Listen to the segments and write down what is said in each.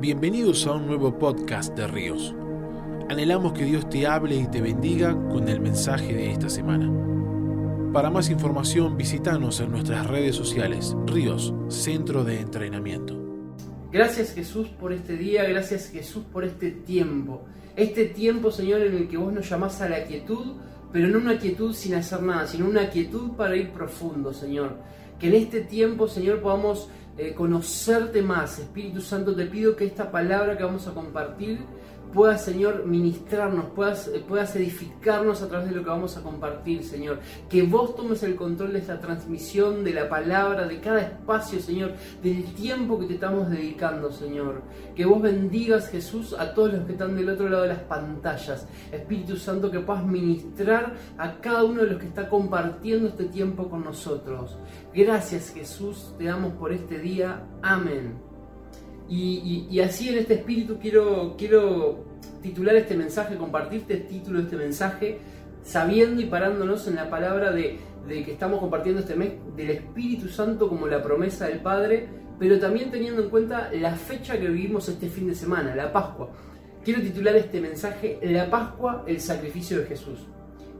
Bienvenidos a un nuevo podcast de Ríos. Anhelamos que Dios te hable y te bendiga con el mensaje de esta semana. Para más información visítanos en nuestras redes sociales, Ríos, Centro de Entrenamiento. Gracias Jesús por este día, gracias Jesús por este tiempo. Este tiempo, Señor, en el que vos nos llamás a la quietud, pero no una quietud sin hacer nada, sino una quietud para ir profundo, Señor. Que en este tiempo, Señor, podamos eh, conocerte más. Espíritu Santo, te pido que esta palabra que vamos a compartir puedas, Señor, ministrarnos, puedas, puedas edificarnos a través de lo que vamos a compartir, Señor. Que vos tomes el control de esta transmisión, de la palabra, de cada espacio, Señor, del tiempo que te estamos dedicando, Señor. Que vos bendigas, Jesús, a todos los que están del otro lado de las pantallas. Espíritu Santo, que puedas ministrar a cada uno de los que está compartiendo este tiempo con nosotros. Gracias, Jesús, te damos por este día. Amén. Y, así en este espíritu quiero, quiero titular este mensaje, compartirte el título de este mensaje, sabiendo y parándonos en la palabra de, que estamos compartiendo este mes del Espíritu Santo como la promesa del Padre, pero también teniendo en cuenta la fecha que vivimos este fin de semana, la Pascua. Quiero titular este mensaje La Pascua, el sacrificio de Jesús.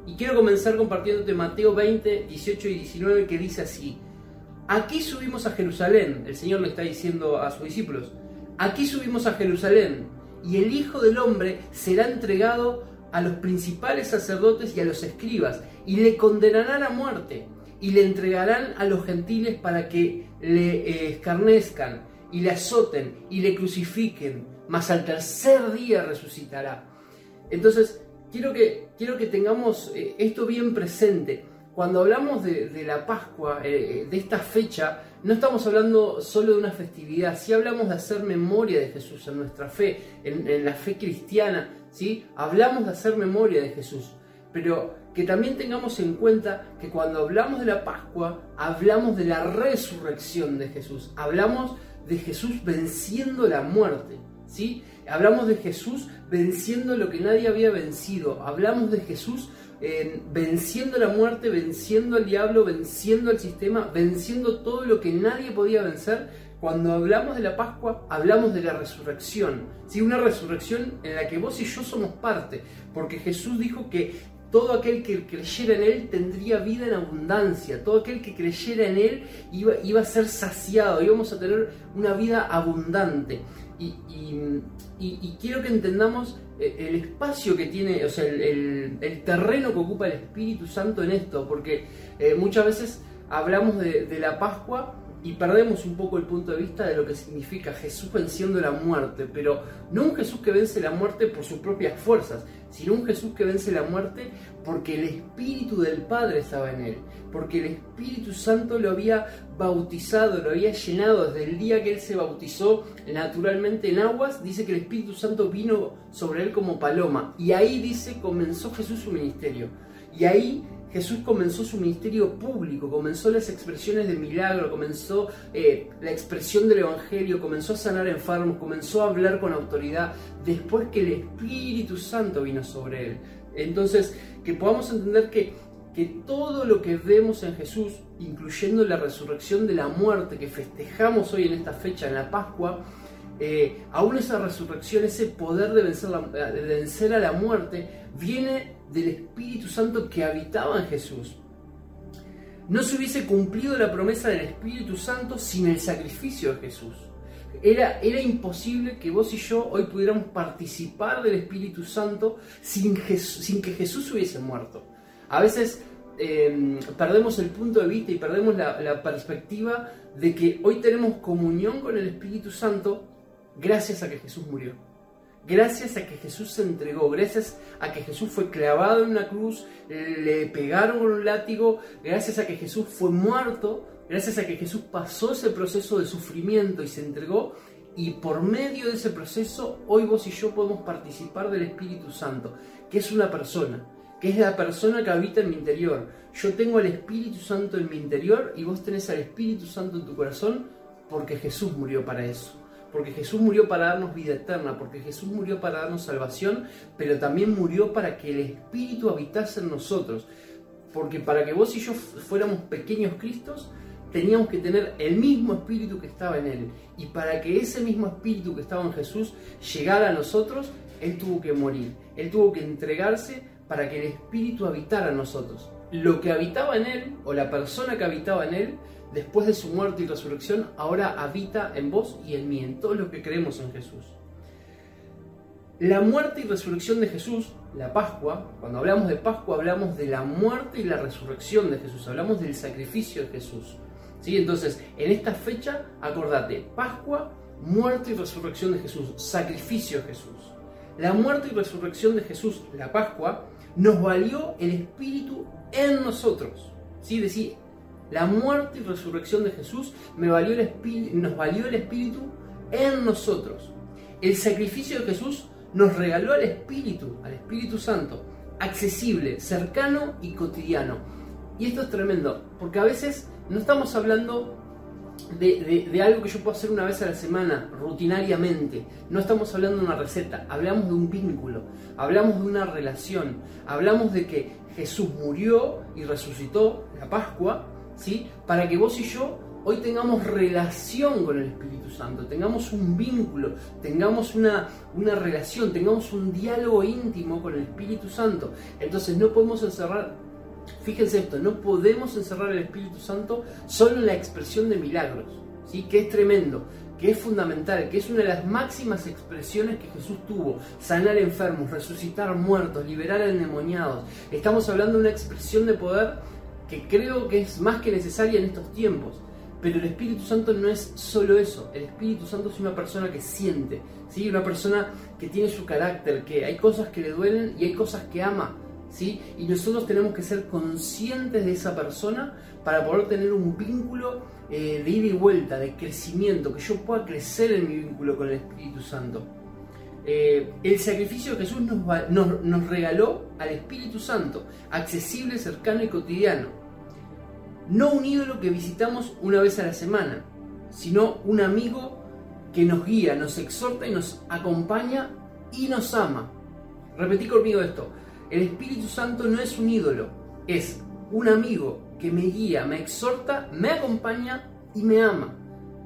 Y quiero comenzar compartiéndote Mateo 20, 18 y 19 que dice así. Aquí subimos a Jerusalén, el Señor le está diciendo a sus discípulos, aquí subimos a Jerusalén y el Hijo del Hombre será entregado a los principales sacerdotes y a los escribas y le condenarán a muerte y le entregarán a los gentiles para que le eh, escarnezcan y le azoten y le crucifiquen, mas al tercer día resucitará. Entonces, quiero que, quiero que tengamos eh, esto bien presente cuando hablamos de, la Pascua, eh, de esta fecha, no estamos hablando solo de una festividad, sí hablamos de hacer memoria de Jesús en nuestra fe, en, la fe cristiana, ¿sí? hablamos de hacer memoria de Jesús, pero que también tengamos en cuenta que cuando hablamos de la Pascua, hablamos de la resurrección de Jesús, hablamos de Jesús venciendo la muerte, ¿sí? hablamos de Jesús venciendo lo que nadie había vencido, hablamos de Jesús venciendo la muerte, venciendo al diablo, venciendo al sistema, venciendo todo lo que nadie podía vencer. Cuando hablamos de la Pascua, hablamos de la resurrección. ¿sí? Una resurrección en la que vos y yo somos parte, porque Jesús dijo que todo aquel que creyera en Él tendría vida en abundancia, todo aquel que creyera en Él iba, iba a ser saciado, íbamos a tener una vida abundante. Y, quiero que entendamos el espacio que tiene, o sea, el, terreno que ocupa el Espíritu Santo en esto, porque eh, muchas veces hablamos de, la Pascua y perdemos un poco el punto de vista de lo que significa Jesús venciendo la muerte, pero no un Jesús que vence la muerte por sus propias fuerzas, sino un Jesús que vence la muerte porque el Espíritu del Padre estaba en él, porque el Espíritu Santo lo había bautizado, lo había llenado desde el día que él se bautizó naturalmente en aguas, dice que el Espíritu Santo vino sobre él como paloma, y ahí dice comenzó Jesús su ministerio, y ahí Jesús comenzó su ministerio público, comenzó las expresiones de milagro, comenzó eh, la expresión del Evangelio, comenzó a sanar enfermos, comenzó a hablar con autoridad después que el Espíritu Santo vino sobre él. Entonces, que podamos entender que, que todo lo que vemos en Jesús, incluyendo la resurrección de la muerte que festejamos hoy en esta fecha, en la Pascua, eh, aún esa resurrección, ese poder de vencer, a la muerte, viene del Espíritu Santo que habitaba en Jesús. No se hubiese cumplido la promesa del Espíritu Santo sin el sacrificio de Jesús. Era, era imposible que vos y yo hoy pudiéramos participar del Espíritu Santo sin, sin que Jesús hubiese muerto. A veces em, perdemos el punto de vista y perdemos la, la perspectiva de que hoy tenemos comunión con el Espíritu Santo gracias a que Jesús murió. Gracias a que Jesús se entregó, gracias a que Jesús fue clavado en una cruz, le pegaron un látigo, gracias a que Jesús fue muerto, gracias a que Jesús pasó ese proceso de sufrimiento y se entregó, y por medio de ese proceso hoy vos y yo podemos participar del Espíritu Santo, que es una persona, que es la persona que habita en mi interior. Yo tengo al Espíritu Santo en mi interior y vos tenés al Espíritu Santo en tu corazón porque Jesús murió para eso porque Jesús murió para darnos vida eterna, porque Jesús murió para darnos salvación, pero también murió para que el Espíritu habitase en nosotros. Porque para que vos y yo fuéramos pequeños Cristos, teníamos que tener el mismo espíritu que estaba en Él. Y para que ese mismo espíritu que estaba en Jesús llegara a nosotros, Él tuvo que morir. Él tuvo que entregarse para que el espíritu habitara en nosotros. Lo que habitaba en Él, o la persona que habitaba en Él, después de su muerte y resurrección, ahora habita en vos y en mí, en todos los que creemos en Jesús. La muerte y resurrección de Jesús, la Pascua, cuando hablamos de Pascua hablamos de la muerte y la resurrección de Jesús, hablamos del sacrificio de Jesús. ¿sí? Entonces, en esta fecha, acordate, Pascua, muerte y resurrección de Jesús, sacrificio de Jesús. La muerte y resurrección de Jesús, la Pascua, nos valió el Espíritu en nosotros. ¿sí? Decir, la muerte y resurrección de Jesús me valió el nos valió el Espíritu en nosotros. El sacrificio de Jesús nos regaló al Espíritu, al Espíritu Santo, accesible, cercano y cotidiano. Y esto es tremendo, porque a veces no estamos hablando de, algo que yo puedo hacer una vez a la semana, rutinariamente. No estamos hablando de una receta, hablamos de un vínculo, hablamos de una relación, hablamos de que Jesús murió y resucitó la Pascua, ¿sí? Para que vos y yo hoy tengamos relación con el Espíritu Santo, tengamos un vínculo, tengamos una, una relación, tengamos un diálogo íntimo con el Espíritu Santo. Entonces no podemos encerrar, fíjense esto, no podemos encerrar el Espíritu Santo solo en la expresión de milagros, ¿sí? que es tremendo que es fundamental, que es una de las máximas expresiones que Jesús tuvo, sanar enfermos, resucitar muertos, liberar endemoniados. Estamos hablando de una expresión de poder que creo que es más que necesaria en estos tiempos. Pero el Espíritu Santo no es solo eso. El Espíritu Santo es una persona que siente, ¿sí? una persona que tiene su carácter, que hay cosas que le duelen y hay cosas que ama. ¿Sí? Y nosotros tenemos que ser conscientes de esa persona para poder tener un vínculo eh, de ida y vuelta, de crecimiento, que yo pueda crecer en mi vínculo con el Espíritu Santo. Eh, el sacrificio de Jesús nos, nos regaló al Espíritu Santo, accesible, cercano y cotidiano no un ídolo que visitamos una vez a la semana, sino un amigo que nos guía, nos exhorta y nos acompaña y nos ama. Repetí conmigo esto, el Espíritu Santo no es un ídolo, es un amigo que me guía, me exhorta, me acompaña y me ama.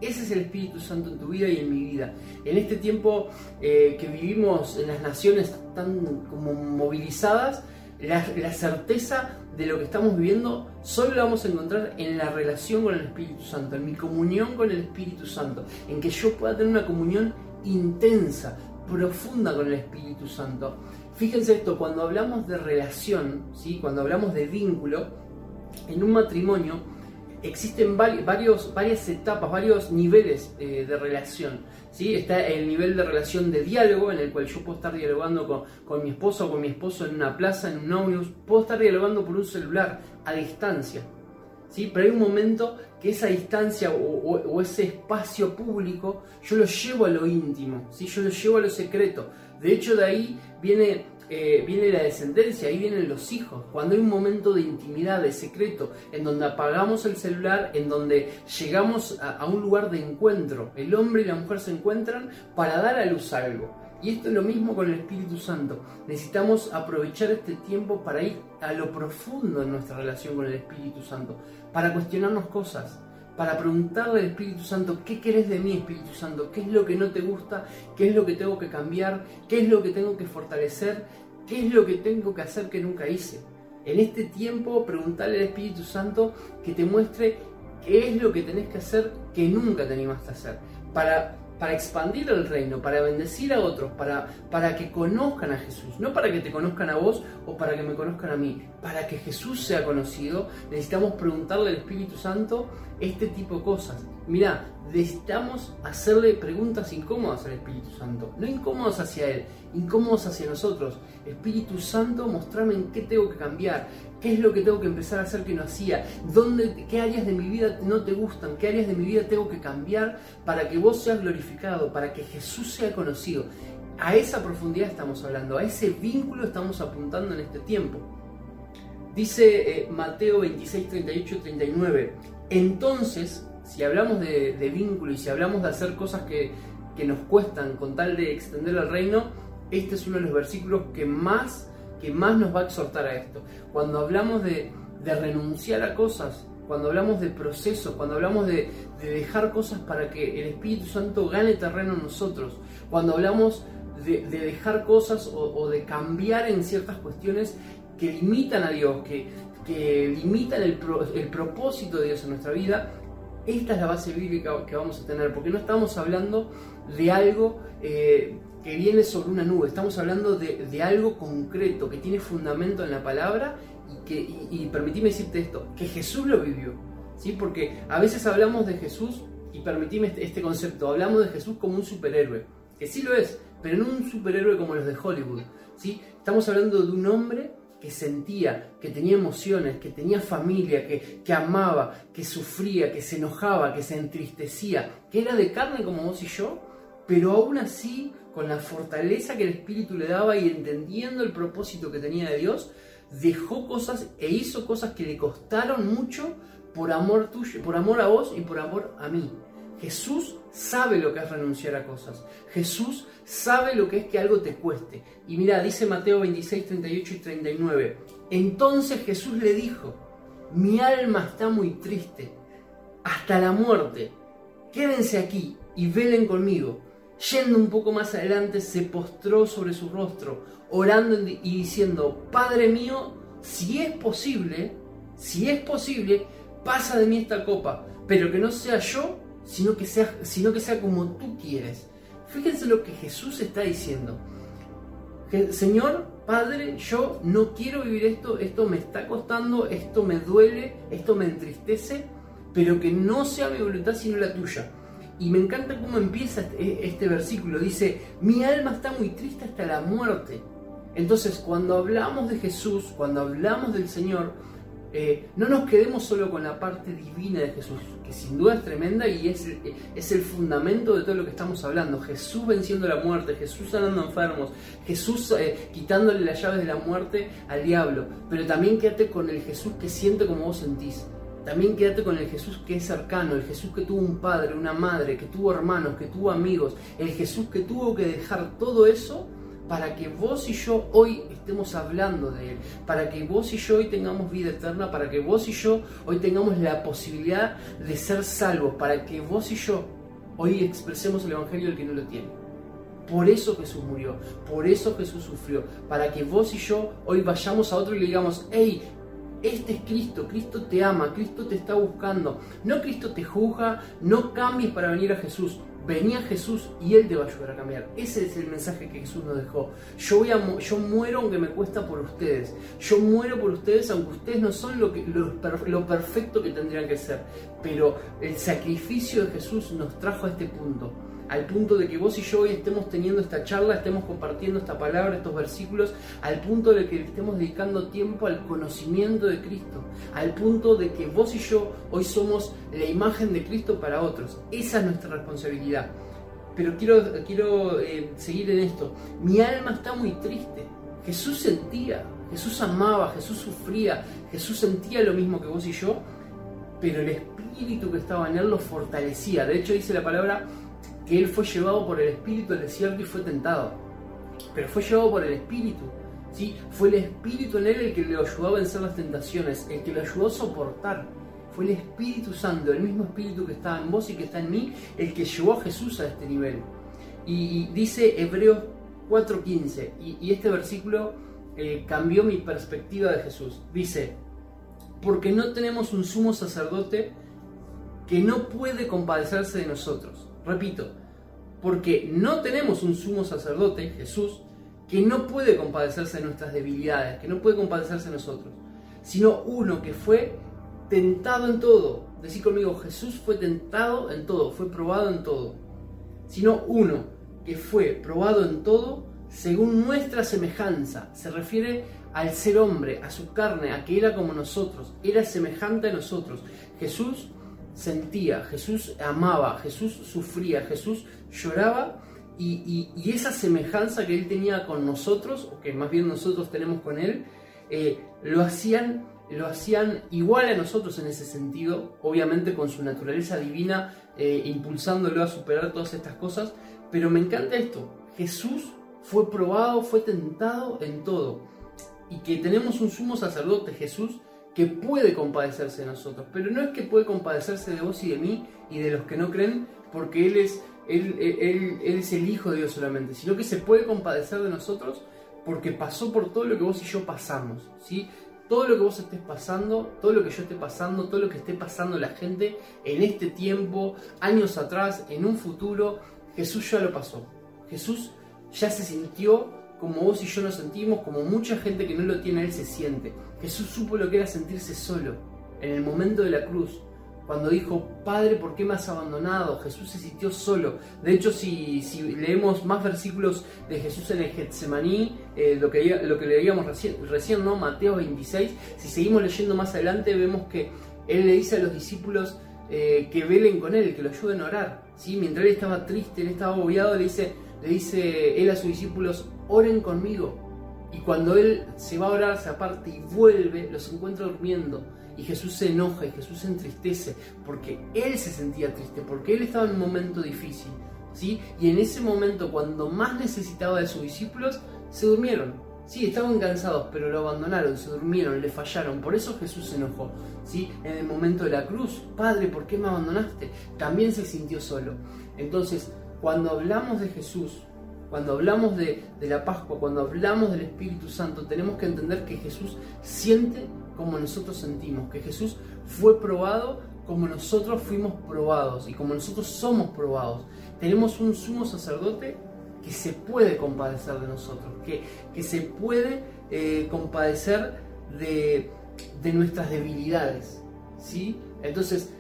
Ese es el Espíritu Santo en tu vida y en mi vida. En este tiempo eh, que vivimos en las naciones tan como movilizadas, la, certeza de lo que estamos viviendo solo la vamos a encontrar en la relación con el Espíritu Santo, en mi comunión con el Espíritu Santo, en que yo pueda tener una comunión intensa, profunda con el Espíritu Santo. Fíjense esto, cuando hablamos de relación, ¿sí? cuando hablamos de vínculo, en un matrimonio existen varios, varias etapas, varios niveles eh, de relación. ¿sí? Está el nivel de relación de diálogo, en el cual yo puedo estar dialogando con, con mi esposo o con mi esposo en una plaza, en un ómnibus, puedo estar dialogando por un celular a distancia. ¿sí? Pero hay un momento que esa distancia o, ese espacio público yo lo llevo a lo íntimo, ¿sí? yo lo llevo a lo secreto. De hecho, de ahí viene eh, viene la descendencia, ahí vienen los hijos. Cuando hay un momento de intimidad, de secreto, en donde apagamos el celular, en donde llegamos a, un lugar de encuentro, el hombre y la mujer se encuentran para dar a luz algo. Y esto es lo mismo con el Espíritu Santo. Necesitamos aprovechar este tiempo para ir a lo profundo en nuestra relación con el Espíritu Santo, para cuestionarnos cosas, para preguntarle al Espíritu Santo, ¿qué querés de mí, Espíritu Santo? ¿Qué es lo que no te gusta? ¿Qué es lo que tengo que cambiar? ¿Qué es lo que tengo que fortalecer? ¿Qué es lo que tengo que hacer que nunca hice? En este tiempo, preguntarle al Espíritu Santo que te muestre qué es lo que tenés que hacer que nunca te animaste a hacer. Para para expandir el reino, para bendecir a otros, para, para que conozcan a Jesús, no para que te conozcan a vos o para que me conozcan a mí, para que Jesús sea conocido, necesitamos preguntarle al Espíritu Santo este tipo de cosas. Mira, necesitamos hacerle preguntas incómodas al Espíritu Santo, no incómodas hacia Él, incómodos hacia nosotros. Espíritu Santo, mostrame en qué tengo que cambiar, qué es lo que tengo que empezar a hacer que no hacía, ¿Dónde, qué áreas de mi vida no te gustan, qué áreas de mi vida tengo que cambiar para que vos seas glorificado, para que Jesús sea conocido. A esa profundidad estamos hablando, a ese vínculo estamos apuntando en este tiempo. Dice eh, Mateo 26, 38 39, entonces, si hablamos de, vínculo y si hablamos de hacer cosas que, que nos cuestan con tal de extender el reino, este es uno de los versículos que más, que más nos va a exhortar a esto. Cuando hablamos de, de renunciar a cosas, cuando hablamos de procesos, cuando hablamos de, dejar cosas para que el Espíritu Santo gane terreno en nosotros, cuando hablamos de, dejar cosas o, de cambiar en ciertas cuestiones que limitan a Dios, que, que limitan el, propósito de Dios en nuestra vida, esta es la base bíblica que vamos a tener, porque no estamos hablando de algo eh, que viene sobre una nube, estamos hablando de, algo concreto, que tiene fundamento en la palabra y, que, y, permitime decirte esto, que Jesús lo vivió, ¿sí? porque a veces hablamos de Jesús, y permitime este, este concepto, hablamos de Jesús como un superhéroe, que sí lo es, pero no un superhéroe como los de Hollywood, ¿sí? estamos hablando de un hombre que sentía, que tenía emociones, que tenía familia, que, que, amaba, que sufría, que se enojaba, que se entristecía, que era de carne como vos y yo, pero aún así, con la fortaleza que el Espíritu le daba y entendiendo el propósito que tenía de Dios, dejó cosas e hizo cosas que le costaron mucho por amor tuyo, por amor a vos y por amor a mí. Jesús sabe lo que es renunciar a cosas. Jesús sabe lo que es que algo te cueste. Y mira, dice Mateo 26, 38 y 39. Entonces Jesús le dijo, mi alma está muy triste, hasta la muerte. Quédense aquí y velen conmigo. Yendo un poco más adelante, se postró sobre su rostro, orando y diciendo, Padre mío, si es posible, si es posible, pasa de mí esta copa, pero que no sea yo, sino que sea, sino que sea como tú quieres. Fíjense lo que Jesús está diciendo. Señor, Padre, yo no quiero vivir esto, esto me está costando, esto me duele, esto me entristece, pero que no sea mi voluntad sino la tuya. Y me encanta cómo empieza este, este versículo. Dice, mi alma está muy triste hasta la muerte. Entonces, cuando hablamos de Jesús, cuando hablamos del Señor, eh, no nos quedemos solo con la parte divina de Jesús, que sin duda es tremenda y es, es el fundamento de todo lo que estamos hablando. Jesús venciendo la muerte, Jesús sanando enfermos, Jesús eh, quitándole las llaves de la muerte al diablo. Pero también quédate con el Jesús que siente como vos sentís. También quédate con el Jesús que es cercano, el Jesús que tuvo un padre, una madre, que tuvo hermanos, que tuvo amigos, el Jesús que tuvo que dejar todo eso para que vos y yo hoy estemos hablando de Él, para que vos y yo hoy tengamos vida eterna, para que vos y yo hoy tengamos la posibilidad de ser salvos, para que vos y yo hoy expresemos el Evangelio del que no lo tiene. Por eso Jesús murió, por eso Jesús sufrió, para que vos y yo hoy vayamos a otro y le digamos, hey, este es Cristo, Cristo te ama, Cristo te está buscando. No Cristo te juzga, no cambies para venir a Jesús venía Jesús y Él te va a ayudar a cambiar. Ese es el mensaje que Jesús nos dejó. Yo, voy a, yo muero aunque me cuesta por ustedes. Yo muero por ustedes aunque ustedes no son lo, que, lo, lo perfecto que tendrían que ser. Pero el sacrificio de Jesús nos trajo a este punto al punto de que vos y yo hoy estemos teniendo esta charla, estemos compartiendo esta palabra, estos versículos, al punto de que estemos dedicando tiempo al conocimiento de Cristo, al punto de que vos y yo hoy somos la imagen de Cristo para otros. Esa es nuestra responsabilidad. Pero quiero, quiero eh, seguir en esto. Mi alma está muy triste. Jesús sentía, Jesús amaba, Jesús sufría, Jesús sentía lo mismo que vos y yo, pero el espíritu que estaba en él lo fortalecía. De hecho dice la palabra que él fue llevado por el Espíritu al desierto y fue tentado. Pero fue llevado por el Espíritu. ¿sí? Fue el Espíritu en él el que le ayudó a vencer las tentaciones, el que le ayudó a soportar. Fue el Espíritu Santo, el mismo Espíritu que estaba en vos y que está en mí, el que llevó a Jesús a este nivel. Y, dice Hebreos 4:15, y, este versículo eh, cambió mi perspectiva de Jesús. Dice, porque no tenemos un sumo sacerdote que no puede compadecerse de nosotros Repito, porque no tenemos un sumo sacerdote, Jesús, que no puede compadecerse de nuestras debilidades, que no puede compadecerse de nosotros, sino uno que fue tentado en todo. Decir conmigo, Jesús fue tentado en todo, fue probado en todo. Sino uno que fue probado en todo según nuestra semejanza. Se refiere al ser hombre, a su carne, a que era como nosotros, era semejante a nosotros. Jesús sentía, Jesús amaba, Jesús sufría, Jesús lloraba y, esa semejanza que él tenía con nosotros, o que más bien nosotros tenemos con él, eh, lo, hacían, lo hacían igual a nosotros en ese sentido, obviamente con su naturaleza divina, eh, impulsándolo a superar todas estas cosas, pero me encanta esto, Jesús fue probado, fue tentado en todo, y que tenemos un sumo sacerdote, Jesús, que puede compadecerse de nosotros, pero no es que puede compadecerse de vos y de mí y de los que no creen, porque Él es, él, él, él es el Hijo de Dios solamente, sino que se puede compadecer de nosotros porque pasó por todo lo que vos y yo pasamos, ¿sí? Todo lo que vos estés pasando, todo lo que yo esté pasando, todo lo que esté pasando la gente en este tiempo, años atrás, en un futuro, Jesús ya lo pasó. Jesús ya se sintió como vos y yo nos sentimos, como mucha gente que no lo tiene él se siente. Jesús supo lo que era sentirse solo en el momento de la cruz. Cuando dijo, Padre, ¿por qué me has abandonado? Jesús se sintió solo. De hecho, si, leemos más versículos de Jesús en el Getsemaní, eh, lo, que, lo que leíamos recién, recién, ¿no? Mateo 26, si seguimos leyendo más adelante, vemos que Él le dice a los discípulos eh, que velen con Él, que lo ayuden a orar. ¿sí? Mientras Él estaba triste, Él estaba agobiado, le dice, le dice Él a sus discípulos, oren conmigo. Y cuando Él se va a orar, se aparte y vuelve, los encuentra durmiendo. Y Jesús se enoja y Jesús se entristece porque Él se sentía triste, porque Él estaba en un momento difícil. ¿sí? Y en ese momento, cuando más necesitaba de sus discípulos, se durmieron. Sí, estaban cansados, pero lo abandonaron, se durmieron, le fallaron. Por eso Jesús se enojó. ¿sí? En el momento de la cruz, Padre, ¿por qué me abandonaste? También se sintió solo. Entonces, cuando hablamos de Jesús, cuando hablamos de, la Pascua, cuando hablamos del Espíritu Santo, tenemos que entender que Jesús siente como nosotros sentimos, que Jesús fue probado como nosotros fuimos probados y como nosotros somos probados. Tenemos un sumo sacerdote que se puede compadecer de nosotros, que, que se puede eh, compadecer de, de, nuestras debilidades. ¿sí? Entonces,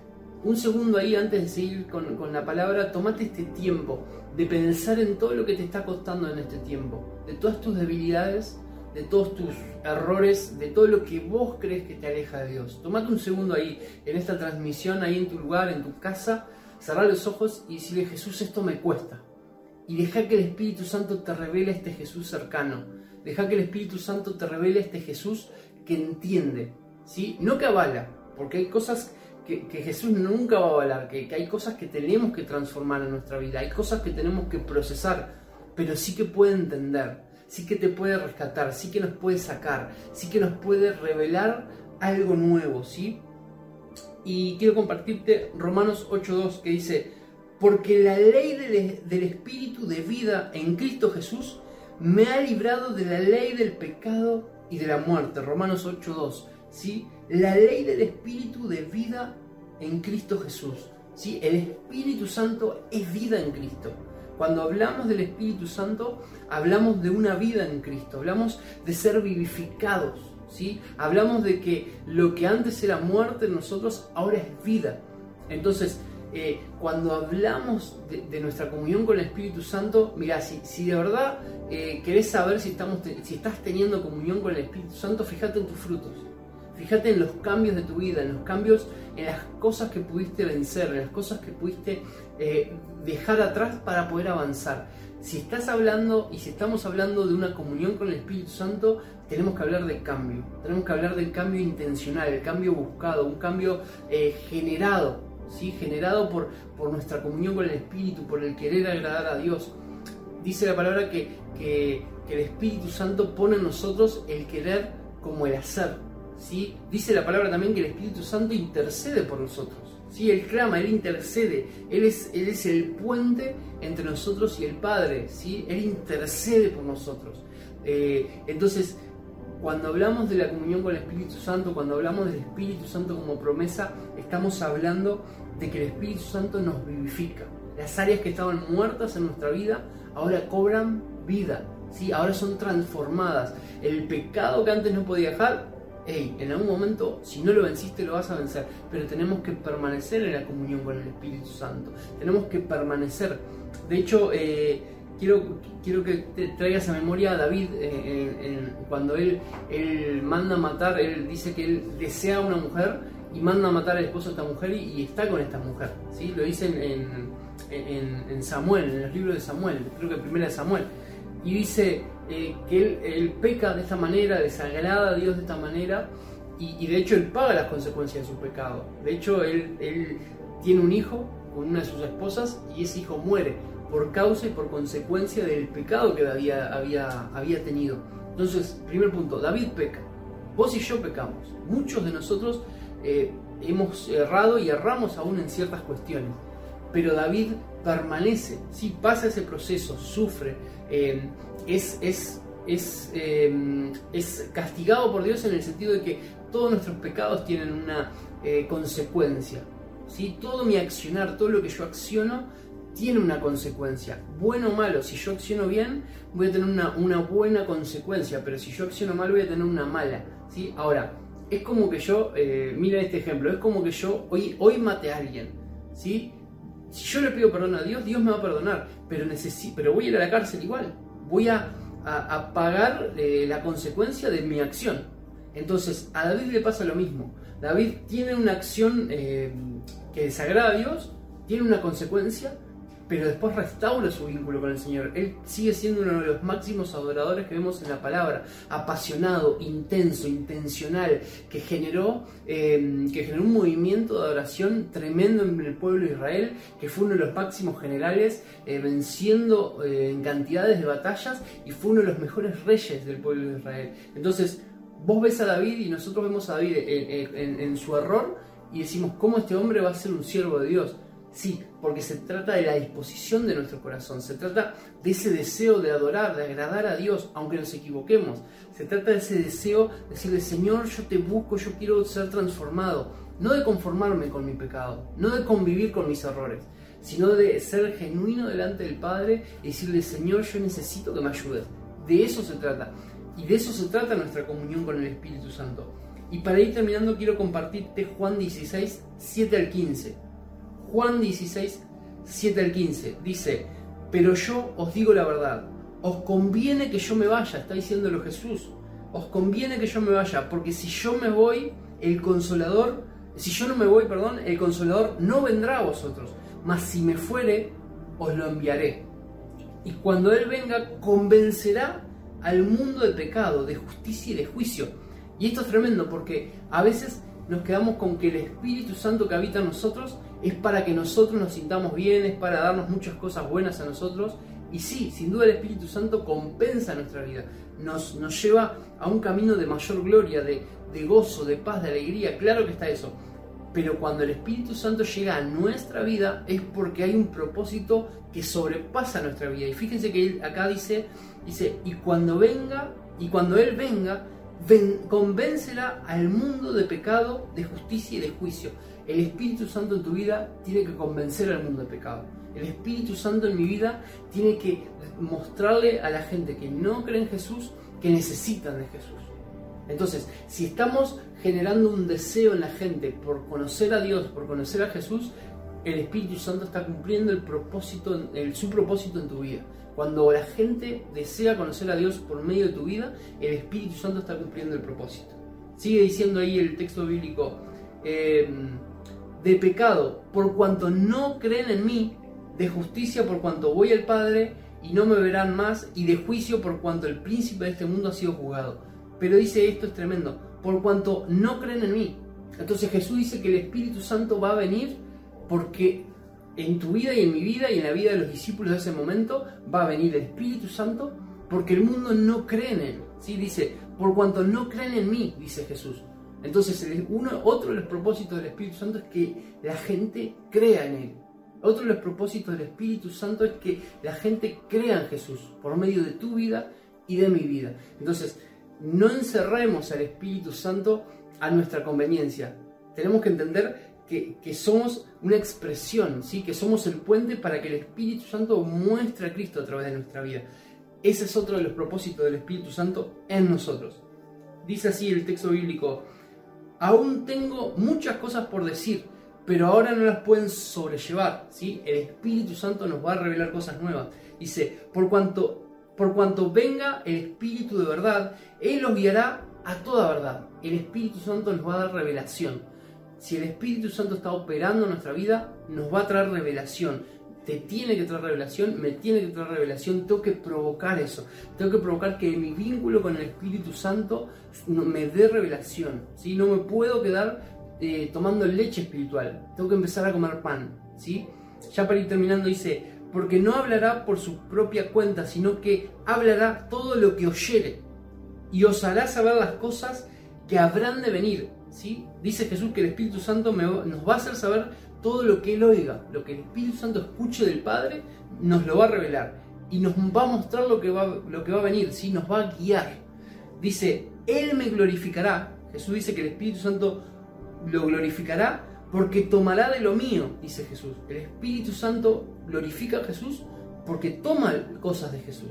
un segundo ahí antes de seguir con, con la palabra, tomate este tiempo de pensar en todo lo que te está costando en este tiempo, de todas tus debilidades, de todos tus errores, de todo lo que vos crees que te aleja de Dios. Tomate un segundo ahí, en esta transmisión, ahí en tu lugar, en tu casa, cerrar los ojos y decirle, Jesús, esto me cuesta. Y deja que el Espíritu Santo te revele este Jesús cercano. Deja que el Espíritu Santo te revele este Jesús que entiende, ¿sí? No que avala, porque hay cosas que, Jesús nunca va a avalar, que, que hay cosas que tenemos que transformar en nuestra vida, hay cosas que tenemos que procesar, pero sí que puede entender sí que te puede rescatar, sí que nos puede sacar, sí que nos puede revelar algo nuevo, ¿sí? Y quiero compartirte Romanos 8.2 que dice, porque la ley del, Espíritu de vida en Cristo Jesús me ha librado de la ley del pecado y de la muerte. Romanos 8.2, ¿sí? La ley del Espíritu de vida en Cristo Jesús, ¿sí? El Espíritu Santo es vida en Cristo. Cuando hablamos del Espíritu Santo, hablamos de una vida en Cristo, hablamos de ser vivificados, ¿sí? Hablamos de que lo que antes era muerte en nosotros ahora es vida. Entonces, eh, cuando hablamos de, nuestra comunión con el Espíritu Santo, mira, si, si de verdad eh, querés saber si, estamos si estás teniendo comunión con el Espíritu Santo, fíjate en tus frutos. Fíjate en los cambios de tu vida, en los cambios, en las cosas que pudiste vencer, en las cosas que pudiste eh, dejar atrás para poder avanzar. Si estás hablando y si estamos hablando de una comunión con el Espíritu Santo, tenemos que hablar de cambio. Tenemos que hablar del cambio intencional, el cambio buscado, un cambio eh, generado, ¿sí? generado por, por nuestra comunión con el Espíritu, por el querer agradar a Dios. Dice la palabra que, que, que el Espíritu Santo pone en nosotros el querer como el hacer. Dice la palabra también que el Espíritu Santo intercede por nosotros. ¿sí? Él clama, Él intercede, Él es, él es el puente entre nosotros y el Padre, ¿sí? Él intercede por nosotros. Eh, entonces, cuando hablamos de la comunión con el Espíritu Santo, cuando hablamos del Espíritu Santo como promesa, estamos hablando de que el Espíritu Santo nos vivifica. Las áreas que estaban muertas en nuestra vida ahora cobran vida, ¿sí? ahora son transformadas. El pecado que antes no podía dejar, hey, en algún momento, si no lo venciste, lo vas a vencer, pero tenemos que permanecer en la comunión con el Espíritu Santo, tenemos que permanecer. De hecho, eh, quiero, quiero que te traigas a memoria a David, eh, cuando él, él manda a matar, él dice que él desea a una mujer y manda a matar al esposo de esta mujer y, está con esta mujer, ¿sí? Lo dice en, en, Samuel, en los libros de Samuel, creo que primera de Samuel, y dice eh, que él, peca de esta manera, desagrada a Dios de esta manera, y, de hecho él paga las consecuencias de su pecado. De hecho, él, él tiene un hijo con una de sus esposas y ese hijo muere por causa y por consecuencia del pecado que había, había tenido. Entonces, primer punto, David peca. Vos y yo pecamos. Muchos de nosotros eh, hemos errado y erramos aún en ciertas cuestiones. Pero David permanece, ¿sí? pasa ese proceso, sufre, eh, es, es, es, eh, es, castigado por Dios en el sentido de que todos nuestros pecados tienen una consecuencia. ¿sí? Todo mi accionar, todo lo que yo acciono, tiene una consecuencia. Bueno o malo, si yo acciono bien, voy a tener una, buena consecuencia, pero si yo acciono mal, voy a tener una mala. ¿sí? Ahora, es como que yo, eh, este ejemplo, es como que yo hoy, hoy mate a alguien. ¿sí? Si yo le pido perdón a Dios, Dios me va a perdonar, pero, necesito, pero voy a ir a la cárcel igual. Voy a, pagar eh, la consecuencia de mi acción. Entonces, a David le pasa lo mismo. David tiene una acción eh, que desagrada a Dios, tiene una consecuencia, pero después restaura su vínculo con el Señor. Él sigue siendo uno de los máximos adoradores que vemos en la palabra, apasionado, intenso, intencional, que generó, em, que generó un movimiento de adoración tremendo en el pueblo de Israel, que fue uno de los máximos generales, eh, venciendo eh, en cantidades de batallas y fue uno de los mejores reyes del pueblo de Israel. Entonces, vos ves a David y nosotros vemos a David en su error y decimos, ¿cómo este hombre va a ser un siervo de Dios? Sí, porque se trata de la disposición de nuestro corazón, se trata de ese deseo de adorar, de agradar a Dios, aunque nos equivoquemos. Se trata de ese deseo de decirle, Señor, yo te busco, yo quiero ser transformado. No de conformarme con mi pecado, no de convivir con mis errores, sino de ser genuino delante del Padre y decirle, Señor, yo necesito que me ayudes. De eso se trata. Y de eso se trata nuestra comunión con el Espíritu Santo. Y para ir terminando quiero compartirte Juan 16, 7 al 15 Juan 16, 7 al 15. Dice, pero yo os digo la verdad, os conviene que yo me vaya, está diciéndolo Jesús, os conviene que yo me vaya, porque si yo me voy, el consolador, si yo no me voy, perdón, el consolador no vendrá a vosotros, mas si me fuere, os lo enviaré. Y cuando Él venga, convencerá al mundo de pecado, de justicia y de juicio. Y esto es tremendo porque a veces nos quedamos con que el Espíritu Santo que habita en nosotros es para que nosotros nos sintamos bien, es para darnos muchas cosas buenas a nosotros. Y sí, sin duda el Espíritu Santo compensa nuestra vida, nos, nos lleva a un camino de mayor gloria, de, de gozo, de paz, de alegría, claro que está eso. Pero cuando el Espíritu Santo llega a nuestra vida es porque hay un propósito que sobrepasa nuestra vida. Y fíjense que acá dice, dice, y cuando venga, y cuando Él venga, convéncela al mundo de pecado, de justicia y de juicio. El Espíritu Santo en tu vida tiene que convencer al mundo de pecado. El Espíritu Santo en mi vida tiene que mostrarle a la gente que no cree en Jesús que necesitan de Jesús. Entonces, si estamos generando un deseo en la gente por conocer a Dios, por conocer a Jesús, el Espíritu Santo está cumpliendo el propósito, el, su propósito en tu vida. Cuando la gente desea conocer a Dios por medio de tu vida, el Espíritu Santo está cumpliendo el propósito. Sigue diciendo ahí el texto bíblico, eh, de pecado por cuanto no creen en mí, de justicia por cuanto voy al Padre y no me verán más, y de juicio por cuanto el príncipe de este mundo ha sido juzgado. Pero dice esto es tremendo, por cuanto no creen en mí. Entonces Jesús dice que el Espíritu Santo va a venir porque en tu vida y en mi vida y en la vida de los discípulos de ese momento va a venir el Espíritu Santo porque el mundo no cree en Él. ¿sí? Dice, por cuanto no creen en mí, dice Jesús. Entonces, uno, otro de los propósitos del Espíritu Santo es que la gente crea en Él. Otro de los propósitos del Espíritu Santo es que la gente crea en Jesús por medio de tu vida y de mi vida. Entonces, no encerremos al Espíritu Santo a nuestra conveniencia. Tenemos que entender que, somos una expresión, ¿sí? que somos el puente para que el Espíritu Santo muestre a Cristo a través de nuestra vida. Ese es otro de los propósitos del Espíritu Santo en nosotros. Dice así el texto bíblico, aún tengo muchas cosas por decir, pero ahora no las pueden sobrellevar. ¿sí? El Espíritu Santo nos va a revelar cosas nuevas. Dice, por cuanto, por cuanto venga el Espíritu de verdad, Él los guiará a toda verdad. El Espíritu Santo nos va a dar revelación si el Espíritu Santo está operando en nuestra vida, nos va a traer revelación. Te tiene que traer revelación, me tiene que traer revelación, tengo que provocar eso. Tengo que provocar que mi vínculo con el Espíritu Santo me dé revelación. ¿sí? No me puedo quedar eh, tomando leche espiritual, tengo que empezar a comer pan. ¿sí? Ya para ir terminando dice, porque no hablará por su propia cuenta, sino que hablará todo lo que oyere y os hará saber las cosas que habrán de venir. ¿Sí? Dice Jesús que el Espíritu Santo nos va a hacer saber todo lo que Él oiga, lo que el Espíritu Santo escuche del Padre, nos lo va a revelar y nos va a mostrar lo que va, lo que va a venir, ¿sí? nos va a guiar. Dice, Él me glorificará. Jesús dice que el Espíritu Santo lo glorificará porque tomará de lo mío, dice Jesús. El Espíritu Santo glorifica a Jesús porque toma cosas de Jesús.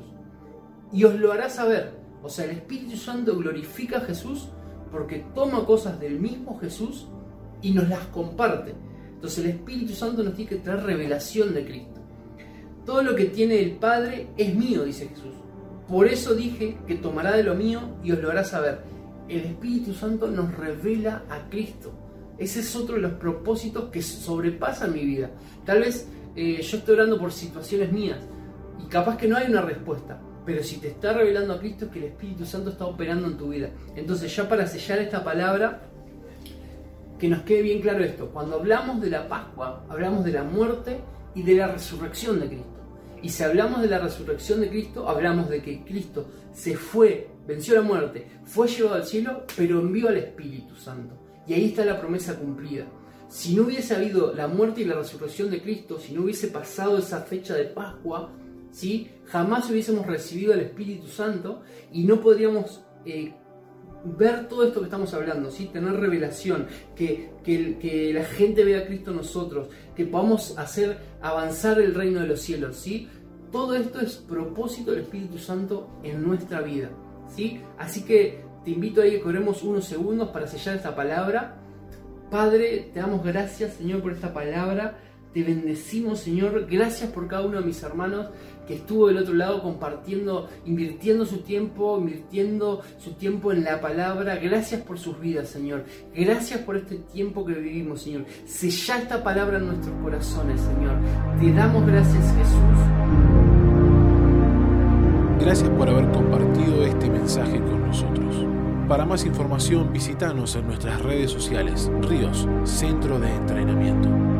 Y os lo hará saber. O sea, el Espíritu Santo glorifica a Jesús porque toma cosas del mismo Jesús y nos las comparte. Entonces el Espíritu Santo nos tiene que traer revelación de Cristo. Todo lo que tiene el Padre es mío, dice Jesús. Por eso dije que tomará de lo mío y os lo hará saber. El Espíritu Santo nos revela a Cristo. Ese es otro de los propósitos que sobrepasan mi vida. Tal vez eh, yo estoy orando por situaciones mías y capaz que no hay una respuesta. Pero si te está revelando a Cristo es que el Espíritu Santo está operando en tu vida. Entonces ya para sellar esta palabra, que nos quede bien claro esto. Cuando hablamos de la Pascua, hablamos de la muerte y de la resurrección de Cristo. Y si hablamos de la resurrección de Cristo, hablamos de que Cristo se fue, venció la muerte, fue llevado al cielo, pero envió al Espíritu Santo. Y ahí está la promesa cumplida. Si no hubiese habido la muerte y la resurrección de Cristo, si no hubiese pasado esa fecha de Pascua, ¿sí? jamás hubiésemos recibido al Espíritu Santo y no podríamos eh, ver todo esto que estamos hablando, ¿sí? tener revelación, que, que, la gente vea a Cristo nosotros, que podamos hacer avanzar el reino de los cielos. ¿sí? Todo esto es propósito del Espíritu Santo en nuestra vida. ¿sí? Así que te invito a que corremos unos segundos para sellar esta palabra. Padre, te damos gracias, Señor, por esta palabra. Te bendecimos, Señor. Gracias por cada uno de mis hermanos que estuvo del otro lado compartiendo, invirtiendo su tiempo, invirtiendo su tiempo en la palabra. Gracias por sus vidas, Señor. Gracias por este tiempo que vivimos, Señor. Sella esta palabra en nuestros corazones, Señor. Te damos gracias, Jesús. Gracias por haber compartido este mensaje con nosotros. Para más información visítanos en nuestras redes sociales, Ríos, Centro de Entrenamiento.